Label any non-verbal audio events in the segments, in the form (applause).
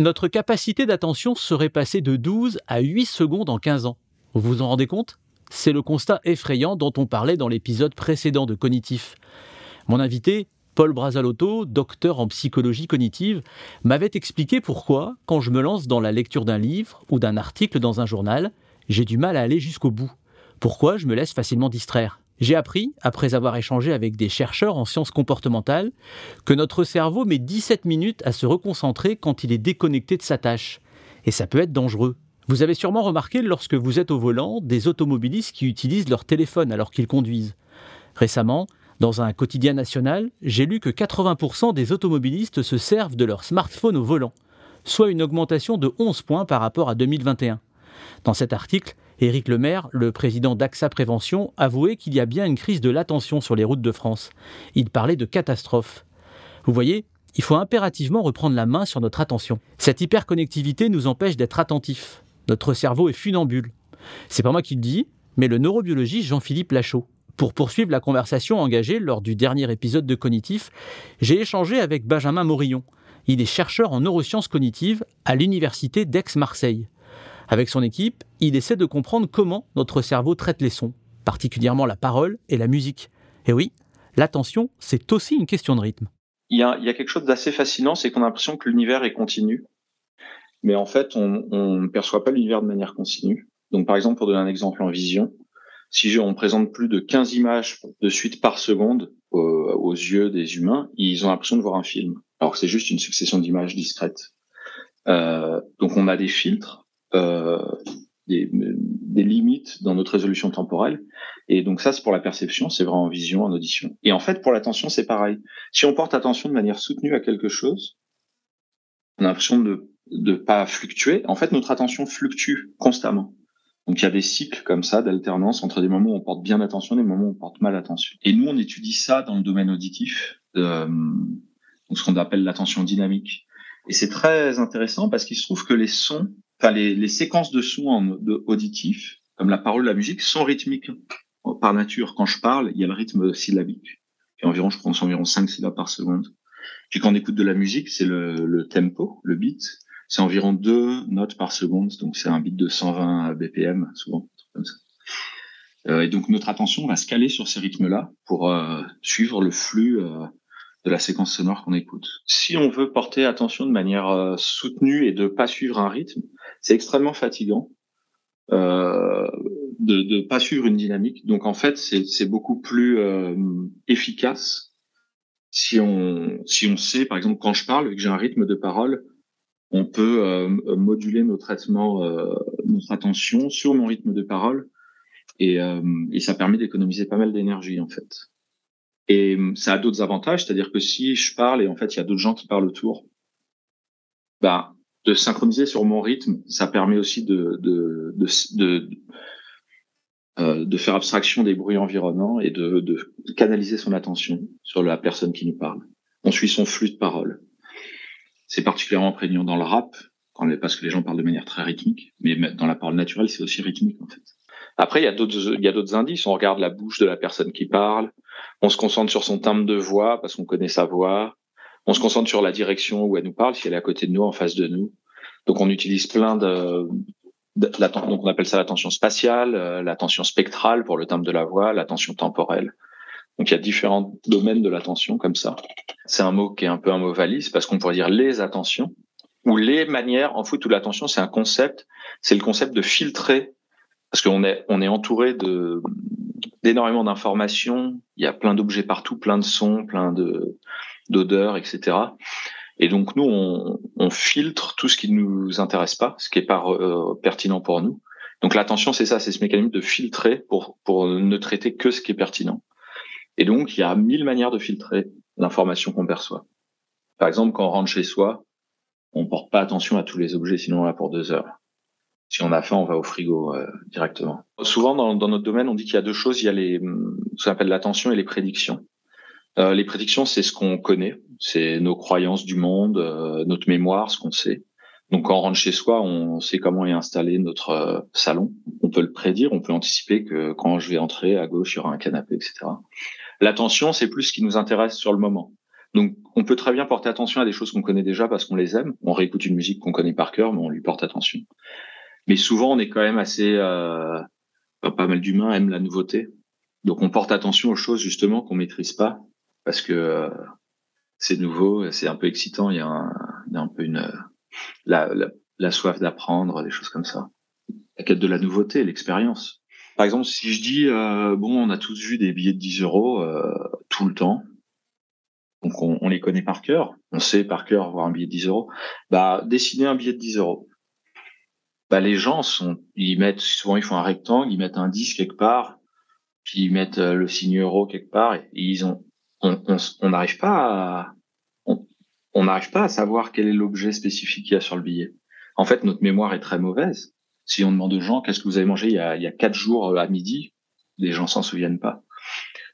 notre capacité d'attention serait passée de 12 à 8 secondes en 15 ans. Vous vous en rendez compte? C'est le constat effrayant dont on parlait dans l'épisode précédent de Cognitif. Mon invité, Paul Brazalotto, docteur en psychologie cognitive, m'avait expliqué pourquoi, quand je me lance dans la lecture d'un livre ou d'un article dans un journal, j'ai du mal à aller jusqu'au bout. Pourquoi je me laisse facilement distraire? J'ai appris, après avoir échangé avec des chercheurs en sciences comportementales, que notre cerveau met 17 minutes à se reconcentrer quand il est déconnecté de sa tâche. Et ça peut être dangereux. Vous avez sûrement remarqué lorsque vous êtes au volant des automobilistes qui utilisent leur téléphone alors qu'ils conduisent. Récemment, dans un quotidien national, j'ai lu que 80% des automobilistes se servent de leur smartphone au volant, soit une augmentation de 11 points par rapport à 2021. Dans cet article, Éric Lemaire, le président d'AXA Prévention, avouait qu'il y a bien une crise de l'attention sur les routes de France. Il parlait de catastrophe. Vous voyez, il faut impérativement reprendre la main sur notre attention. Cette hyperconnectivité nous empêche d'être attentifs. Notre cerveau est funambule. C'est pas moi qui le dis, mais le neurobiologiste Jean-Philippe Lachaud. Pour poursuivre la conversation engagée lors du dernier épisode de Cognitif, j'ai échangé avec Benjamin Morillon. Il est chercheur en neurosciences cognitives à l'université d'Aix-Marseille. Avec son équipe, il essaie de comprendre comment notre cerveau traite les sons, particulièrement la parole et la musique. Et oui, l'attention, c'est aussi une question de rythme. Il y a, quelque chose d'assez fascinant, c'est qu'on a l'impression que l'univers est continu. Mais en fait, on, ne perçoit pas l'univers de manière continue. Donc, par exemple, pour donner un exemple en vision, si on présente plus de 15 images de suite par seconde aux, yeux des humains, ils ont l'impression de voir un film, alors que c'est juste une succession d'images discrètes. Euh, donc on a des filtres, euh, des, des, limites dans notre résolution temporelle, et donc ça c'est pour la perception, c'est vrai en vision, en audition. Et en fait pour l'attention c'est pareil. Si on porte attention de manière soutenue à quelque chose, on a l'impression de ne pas fluctuer. En fait notre attention fluctue constamment. Donc il y a des cycles comme ça d'alternance entre des moments où on porte bien attention et des moments où on porte mal attention. Et nous, on étudie ça dans le domaine auditif, euh, ce qu'on appelle l'attention dynamique. Et c'est très intéressant parce qu'il se trouve que les sons, enfin les, les séquences de sons de, auditifs, comme la parole, la musique, sont rythmiques par nature. Quand je parle, il y a le rythme syllabique. Environ, je prononce environ 5 syllabes par seconde. Puis quand on écoute de la musique, c'est le, le tempo, le beat c'est environ deux notes par seconde, donc c'est un bit de 120 BPM souvent, comme ça. Euh, et donc notre attention va se caler sur ces rythmes-là pour euh, suivre le flux euh, de la séquence sonore qu'on écoute. Si on veut porter attention de manière euh, soutenue et de pas suivre un rythme, c'est extrêmement fatigant euh, de ne pas suivre une dynamique. Donc en fait, c'est beaucoup plus efficace si on si on sait, par exemple, quand je parle, que j'ai un rythme de parole, on peut euh, moduler nos traitements, euh, notre attention sur mon rythme de parole, et, euh, et ça permet d'économiser pas mal d'énergie en fait. Et ça a d'autres avantages, c'est-à-dire que si je parle et en fait il y a d'autres gens qui parlent autour, bah de synchroniser sur mon rythme, ça permet aussi de de de, de, euh, de faire abstraction des bruits environnants et de, de canaliser son attention sur la personne qui nous parle. On suit son flux de parole. C'est particulièrement prégnant dans le rap, parce que les gens parlent de manière très rythmique, mais dans la parole naturelle, c'est aussi rythmique en fait. Après, il y a d'autres, il y a d'autres indices. On regarde la bouche de la personne qui parle. On se concentre sur son timbre de voix parce qu'on connaît sa voix. On se concentre sur la direction où elle nous parle, si elle est à côté de nous, en face de nous. Donc, on utilise plein de, donc on appelle ça l'attention spatiale, euh, l'attention spectrale pour le timbre de la voix, l'attention temporelle. Donc il y a différents domaines de l'attention comme ça. C'est un mot qui est un peu un mot valise parce qu'on pourrait dire les attentions ou les manières. En foot, où l'attention c'est un concept. C'est le concept de filtrer parce qu'on est on est entouré de d'énormément d'informations. Il y a plein d'objets partout, plein de sons, plein de d'odeurs, etc. Et donc nous on, on, filtre tout ce qui nous intéresse pas, ce qui est pas euh, pertinent pour nous. Donc l'attention c'est ça, c'est ce mécanisme de filtrer pour pour ne traiter que ce qui est pertinent. Et donc, il y a mille manières de filtrer l'information qu'on perçoit. Par exemple, quand on rentre chez soi, on porte pas attention à tous les objets, sinon on va pour deux heures. Si on a faim, on va au frigo euh, directement. Souvent, dans, dans, notre domaine, on dit qu'il y a deux choses. Il y a les, ce qu'on appelle l'attention et les prédictions. Euh, les prédictions, c'est ce qu'on connaît, c'est nos croyances du monde, euh, notre mémoire, ce qu'on sait. Donc, quand on rentre chez soi, on sait comment est installé notre euh, salon. On peut le prédire, on peut anticiper que quand je vais entrer, à gauche, il y aura un canapé, etc. L'attention, c'est plus ce qui nous intéresse sur le moment. Donc, on peut très bien porter attention à des choses qu'on connaît déjà parce qu'on les aime. On réécoute une musique qu'on connaît par cœur, mais on lui porte attention. Mais souvent, on est quand même assez, pas mal d'humains aiment la nouveauté. Donc, on porte attention aux choses justement qu'on maîtrise pas parce que euh, c'est nouveau, c'est un peu excitant. Il y a un, il y a un peu une la, la, la soif d'apprendre, des choses comme ça. La quête de la nouveauté, l'expérience. Par exemple, si je dis euh, bon, on a tous vu des billets de 10 euros euh, tout le temps, donc on, on, les connaît par cœur, on sait par cœur voir un billet de 10 euros. Bah, dessiner un billet de 10 euros. Bah, les gens sont, ils mettent souvent ils font un rectangle, ils mettent un 10 quelque part, puis ils mettent euh, le signe euro quelque part, et, ils ont, on n'arrive pas à, on n'arrive pas à savoir quel est l'objet spécifique qu'il y a sur le billet. En fait, notre mémoire est très mauvaise. Si on demande aux gens qu'est-ce que vous avez mangé il y a, il y a quatre jours à midi, les gens s'en souviennent pas.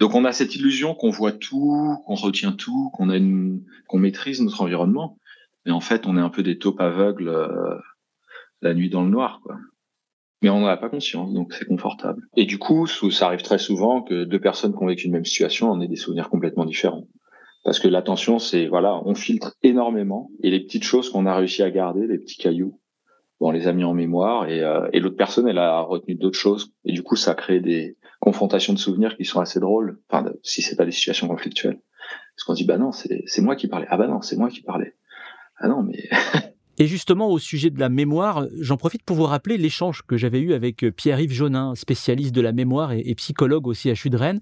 Donc on a cette illusion qu'on voit tout, qu'on retient tout, qu'on a une, qu'on maîtrise notre environnement, mais en fait on est un peu des taupes aveugles euh, la nuit dans le noir, quoi. Mais on n'en a pas conscience, donc c'est confortable. Et du coup, ça arrive très souvent que deux personnes qui ont vécu une même situation en aient des souvenirs complètement différents. Parce que l'attention, c'est voilà, on filtre énormément et les petites choses qu'on a réussi à garder, les petits cailloux, on les a mis en mémoire et, euh, et l'autre personne, elle a retenu d'autres choses et du coup, ça crée des confrontations de souvenirs qui sont assez drôles. Enfin, si c'est pas des situations conflictuelles, parce qu'on dit bah non, c'est moi qui parlais. Ah bah non, c'est moi qui parlais. Ah non, mais (laughs) Et justement, au sujet de la mémoire, j'en profite pour vous rappeler l'échange que j'avais eu avec Pierre-Yves Jonin, spécialiste de la mémoire et, psychologue au CHU de Rennes.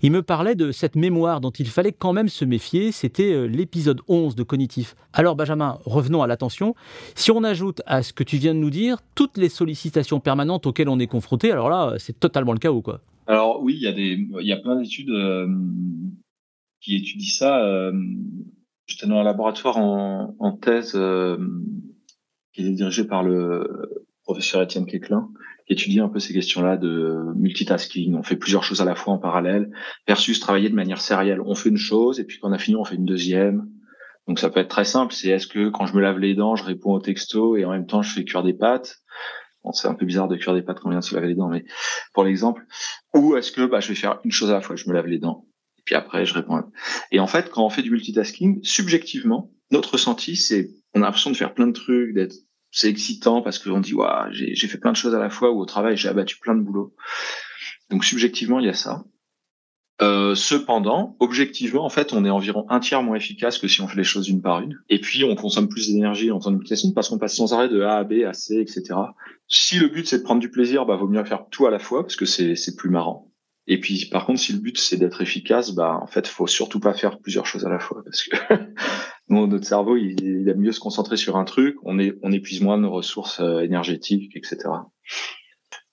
Il me parlait de cette mémoire dont il fallait quand même se méfier. C'était euh, l'épisode 11 de Cognitif. Alors, Benjamin, revenons à l'attention. Si on ajoute à ce que tu viens de nous dire toutes les sollicitations permanentes auxquelles on est confronté, alors là, c'est totalement le chaos, quoi. Alors oui, il y a y a plein d'études euh, qui étudient ça. Euh, J'étais dans un laboratoire en, en thèse euh, qui est dirigé par le professeur Étienne Quéclin, qui étudie un peu ces questions-là de multitasking. On fait plusieurs choses à la fois en parallèle, versus travailler de manière sérielle. On fait une chose et puis quand on a fini, on fait une deuxième. Donc ça peut être très simple. C'est est-ce que quand je me lave les dents, je réponds au texto et en même temps je fais cuire des pâtes? Bon, c'est un peu bizarre de cuire des pâtes quand on vient de se laver les dents, mais pour l'exemple. Ou est-ce que bah, je vais faire une chose à la fois, je me lave les dents puis après je réponds. Et en fait, quand on fait du multitasking, subjectivement, notre ressenti, c'est on a l'impression de faire plein de trucs, d'être c'est excitant parce qu'on dit waouh, j'ai fait plein de choses à la fois ou au travail j'ai abattu plein de boulot. Donc subjectivement, il y a ça. Euh, cependant, objectivement, en fait, on est environ un tiers moins efficace que si on fait les choses une par une. Et puis, on consomme plus d'énergie en temps de multitasking parce qu'on passe sans arrêt de A à B à C, etc. Si le but c'est de prendre du plaisir, bah vaut mieux faire tout à la fois parce que c'est plus marrant. Et puis, par contre, si le but c'est d'être efficace, bah en fait, faut surtout pas faire plusieurs choses à la fois parce que (laughs) notre cerveau, il, aime mieux se concentrer sur un truc. On, est, on épuise moins nos ressources euh, énergétiques, etc.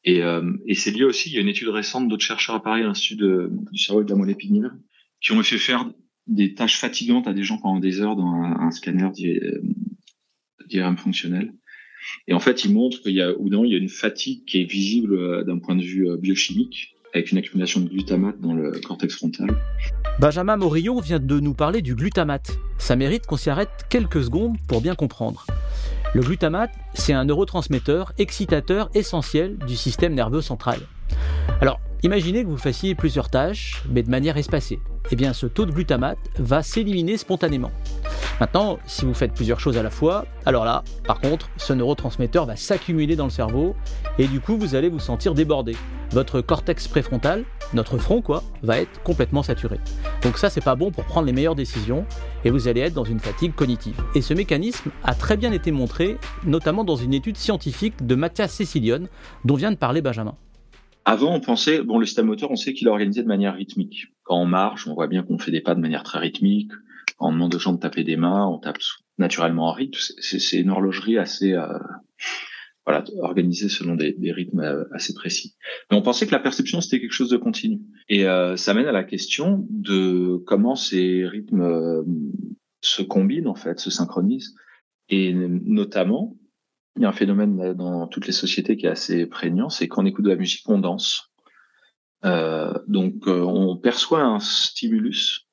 Et, euh, et c'est lié aussi. Il y a une étude récente d'autres chercheurs à Paris, l'Institut du cerveau et de la moelle épinière, qui ont fait faire des tâches fatigantes à des gens pendant des heures dans un, scanner d'IRM fonctionnel. Et en fait, ils montrent qu'il y a ou non, il y a une fatigue qui est visible euh, d'un point de vue biochimique avec une accumulation de glutamate dans le cortex frontal. Benjamin Morillon vient de nous parler du glutamate. Ça mérite qu'on s'y arrête quelques secondes pour bien comprendre. Le glutamate, c'est un neurotransmetteur excitateur essentiel du système nerveux central. Alors, imaginez que vous fassiez plusieurs tâches, mais de manière espacée. Eh bien, ce taux de glutamate va s'éliminer spontanément. Maintenant, si vous faites plusieurs choses à la fois, alors là, par contre, ce neurotransmetteur va s'accumuler dans le cerveau et du coup, vous allez vous sentir débordé. Votre cortex préfrontal, notre front quoi, va être complètement saturé. Donc ça, c'est pas bon pour prendre les meilleures décisions et vous allez être dans une fatigue cognitive. Et ce mécanisme a très bien été montré, notamment dans une étude scientifique de Mathias Cecilion, dont vient de parler Benjamin. Avant, on pensait, bon, le système moteur, on sait qu'il est organisé de manière rythmique. Quand on marche, on voit bien qu'on fait des pas de manière très rythmique on demande aux gens de taper des mains, on tape naturellement en rythme. C'est une horlogerie assez euh, voilà organisée selon des, rythmes euh, assez précis. Mais on pensait que la perception c'était quelque chose de continu. Et euh, ça mène à la question de comment ces rythmes se combinent en fait, se synchronisent. Et notamment, il y a un phénomène dans toutes les sociétés qui est assez prégnant, c'est quand on écoute de la musique, on danse. donc on perçoit un stimulus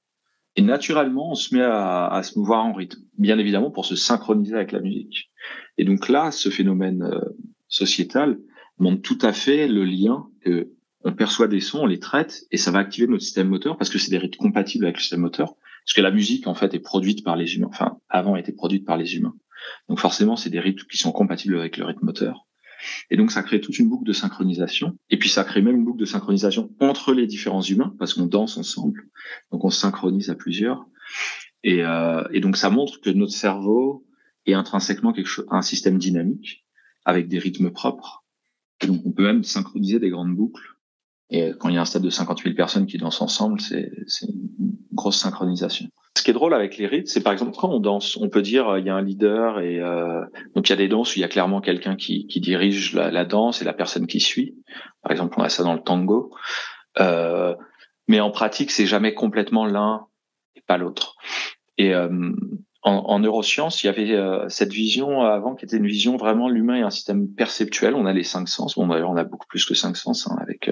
et naturellement, on se met à, se mouvoir en rythme, bien évidemment pour se synchroniser avec la musique. Et donc là, ce phénomène euh, sociétal montre tout à fait le lien que on perçoit des sons, on les traite, et ça va activer notre système moteur parce que c'est des rythmes compatibles avec le système moteur. Parce que la musique, en fait, est produite par les humains. Enfin, avant, été produite par les humains. Donc forcément, c'est des rythmes qui sont compatibles avec le rythme moteur. Et donc, ça crée toute une boucle de synchronisation. Et puis, ça crée même une boucle de synchronisation entre les différents humains, parce qu'on danse ensemble. Donc, on se synchronise à plusieurs. Et, euh, et donc, ça montre que notre cerveau est intrinsèquement quelque chose, un système dynamique, avec des rythmes propres. Et donc, on peut même synchroniser des grandes boucles. Et quand il y a un stade de 50 000 personnes qui dansent ensemble, c'est une grosse synchronisation. Qui est drôle avec les rythmes, c'est par exemple quand on danse, on peut dire euh, il y a un leader et euh, donc il y a des danses où il y a clairement quelqu'un qui, dirige la, danse et la personne qui suit. Par exemple, on a ça dans le tango. Euh, mais en pratique, c'est jamais complètement l'un et pas l'autre. Et en, en, neurosciences, il y avait cette vision avant qui était une vision vraiment l'humain est un système perceptuel. On a les cinq sens. Bon d'ailleurs, on a beaucoup plus que cinq sens hein, avec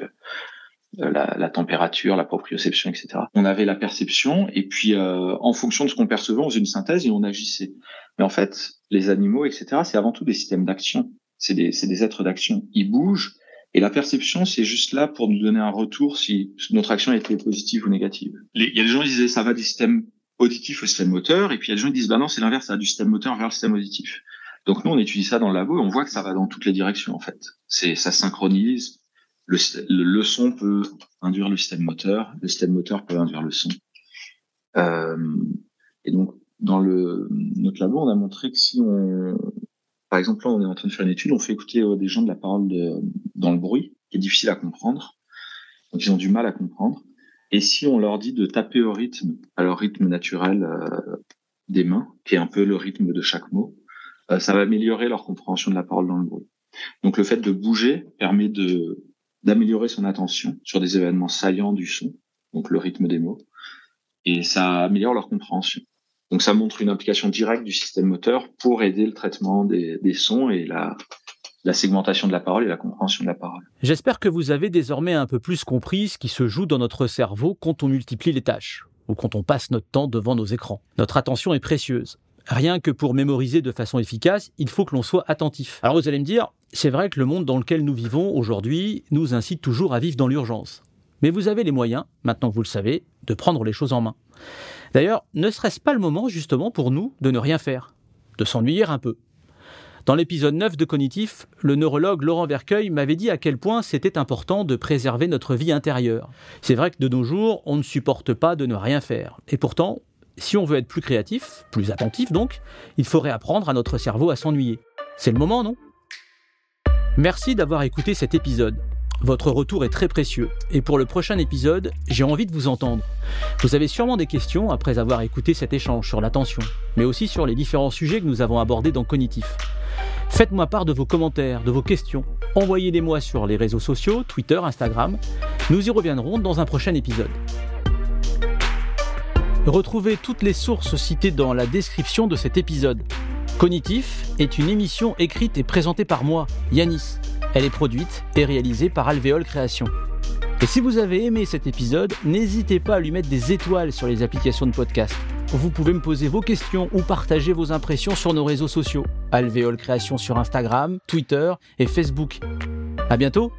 la, la, température, la proprioception, etc. On avait la perception et puis euh, en fonction de ce qu'on percevait, on faisait une synthèse et on agissait. Mais en fait, les animaux, etc., c'est avant tout des systèmes d'action. C'est des, des êtres d'action. Ils bougent et la perception, c'est juste là pour nous donner un retour si notre action a été positive ou négative. Il y a des gens qui disaient ça va du système auditif au système moteur et puis il y a des gens qui disent bah non c'est l'inverse, ça va du système moteur vers le système auditif. Donc nous on étudie ça dans le labo et on voit que ça va dans toutes les directions en fait. C'est ça synchronise le, le, son peut induire le système moteur, le système moteur peut induire le son. Euh, et donc, dans le, notre labo, on a montré que si on, par exemple, là, on est en train de faire une étude, on fait écouter euh, des gens de la parole de, dans le bruit, qui est difficile à comprendre. Donc, ils ont du mal à comprendre. Et si on leur dit de taper au rythme, à leur rythme naturel euh, des mains, qui est un peu le rythme de chaque mot, euh, ça va améliorer leur compréhension de la parole dans le bruit. Donc, le fait de bouger permet de d'améliorer son attention sur des événements saillants du son, donc le rythme des mots, et ça améliore leur compréhension. Donc ça montre une implication directe du système moteur pour aider le traitement des, sons et la segmentation de la parole et la compréhension de la parole. J'espère que vous avez désormais un peu plus compris ce qui se joue dans notre cerveau quand on multiplie les tâches ou quand on passe notre temps devant nos écrans. Notre attention est précieuse. Rien que pour mémoriser de façon efficace, il faut que l'on soit attentif. Alors vous allez me dire, c'est vrai que le monde dans lequel nous vivons aujourd'hui nous incite toujours à vivre dans l'urgence. Mais vous avez les moyens, maintenant que vous le savez, de prendre les choses en main. D'ailleurs, ne serait-ce pas le moment justement pour nous de ne rien faire, de s'ennuyer un peu? Dans l'épisode 9 de Cognitif, le neurologue Laurent Vercueil m'avait dit à quel point c'était important de préserver notre vie intérieure. C'est vrai que de nos jours, on ne supporte pas de ne rien faire. Et pourtant, si on veut être plus créatif, plus attentif donc, il faudrait apprendre à notre cerveau à s'ennuyer. C'est le moment, non? Merci d'avoir écouté cet épisode. Votre retour est très précieux et pour le prochain épisode, j'ai envie de vous entendre. Vous avez sûrement des questions après avoir écouté cet échange sur l'attention, mais aussi sur les différents sujets que nous avons abordés dans Cognitif. Faites-moi part de vos commentaires, de vos questions. Envoyez-les-moi sur les réseaux sociaux, Twitter, Instagram. Nous y reviendrons dans un prochain épisode. Retrouvez toutes les sources citées dans la description de cet épisode. Cognitif est une émission écrite et présentée par moi, Yanis. Elle est produite et réalisée par Alvéole Création. Et si vous avez aimé cet épisode, n'hésitez pas à lui mettre des étoiles sur les applications de podcast. Vous pouvez me poser vos questions ou partager vos impressions sur nos réseaux sociaux. Alvéole Création sur Instagram, Twitter et Facebook. À bientôt!